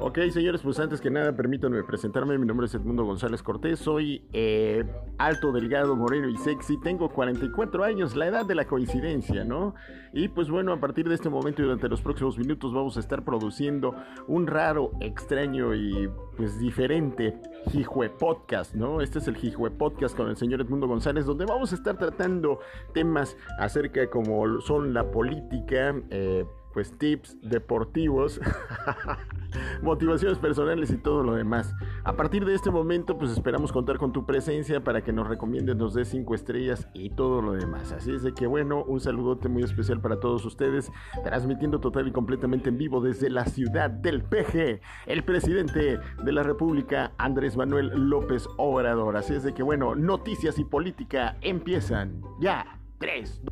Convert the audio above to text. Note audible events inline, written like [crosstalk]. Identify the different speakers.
Speaker 1: Ok, señores, pues antes que nada, permítanme presentarme. Mi nombre es Edmundo González Cortés. Soy eh, alto, delgado, moreno y sexy. Tengo 44 años, la edad de la coincidencia, ¿no? Y pues bueno, a partir de este momento y durante los próximos minutos vamos a estar produciendo un raro, extraño y pues diferente Jijue Podcast, ¿no? Este es el Jijue Podcast con el señor Edmundo González, donde vamos a estar tratando temas acerca como son la política, eh, pues tips deportivos, [laughs] motivaciones personales y todo lo demás. A partir de este momento, pues esperamos contar con tu presencia para que nos recomiendes, nos des 5 estrellas y todo lo demás. Así es de que bueno, un saludote muy especial para todos ustedes, transmitiendo total y completamente en vivo desde la ciudad del PG, el presidente de la República, Andrés Manuel López Obrador. Así es de que bueno, noticias y política empiezan ya. 3,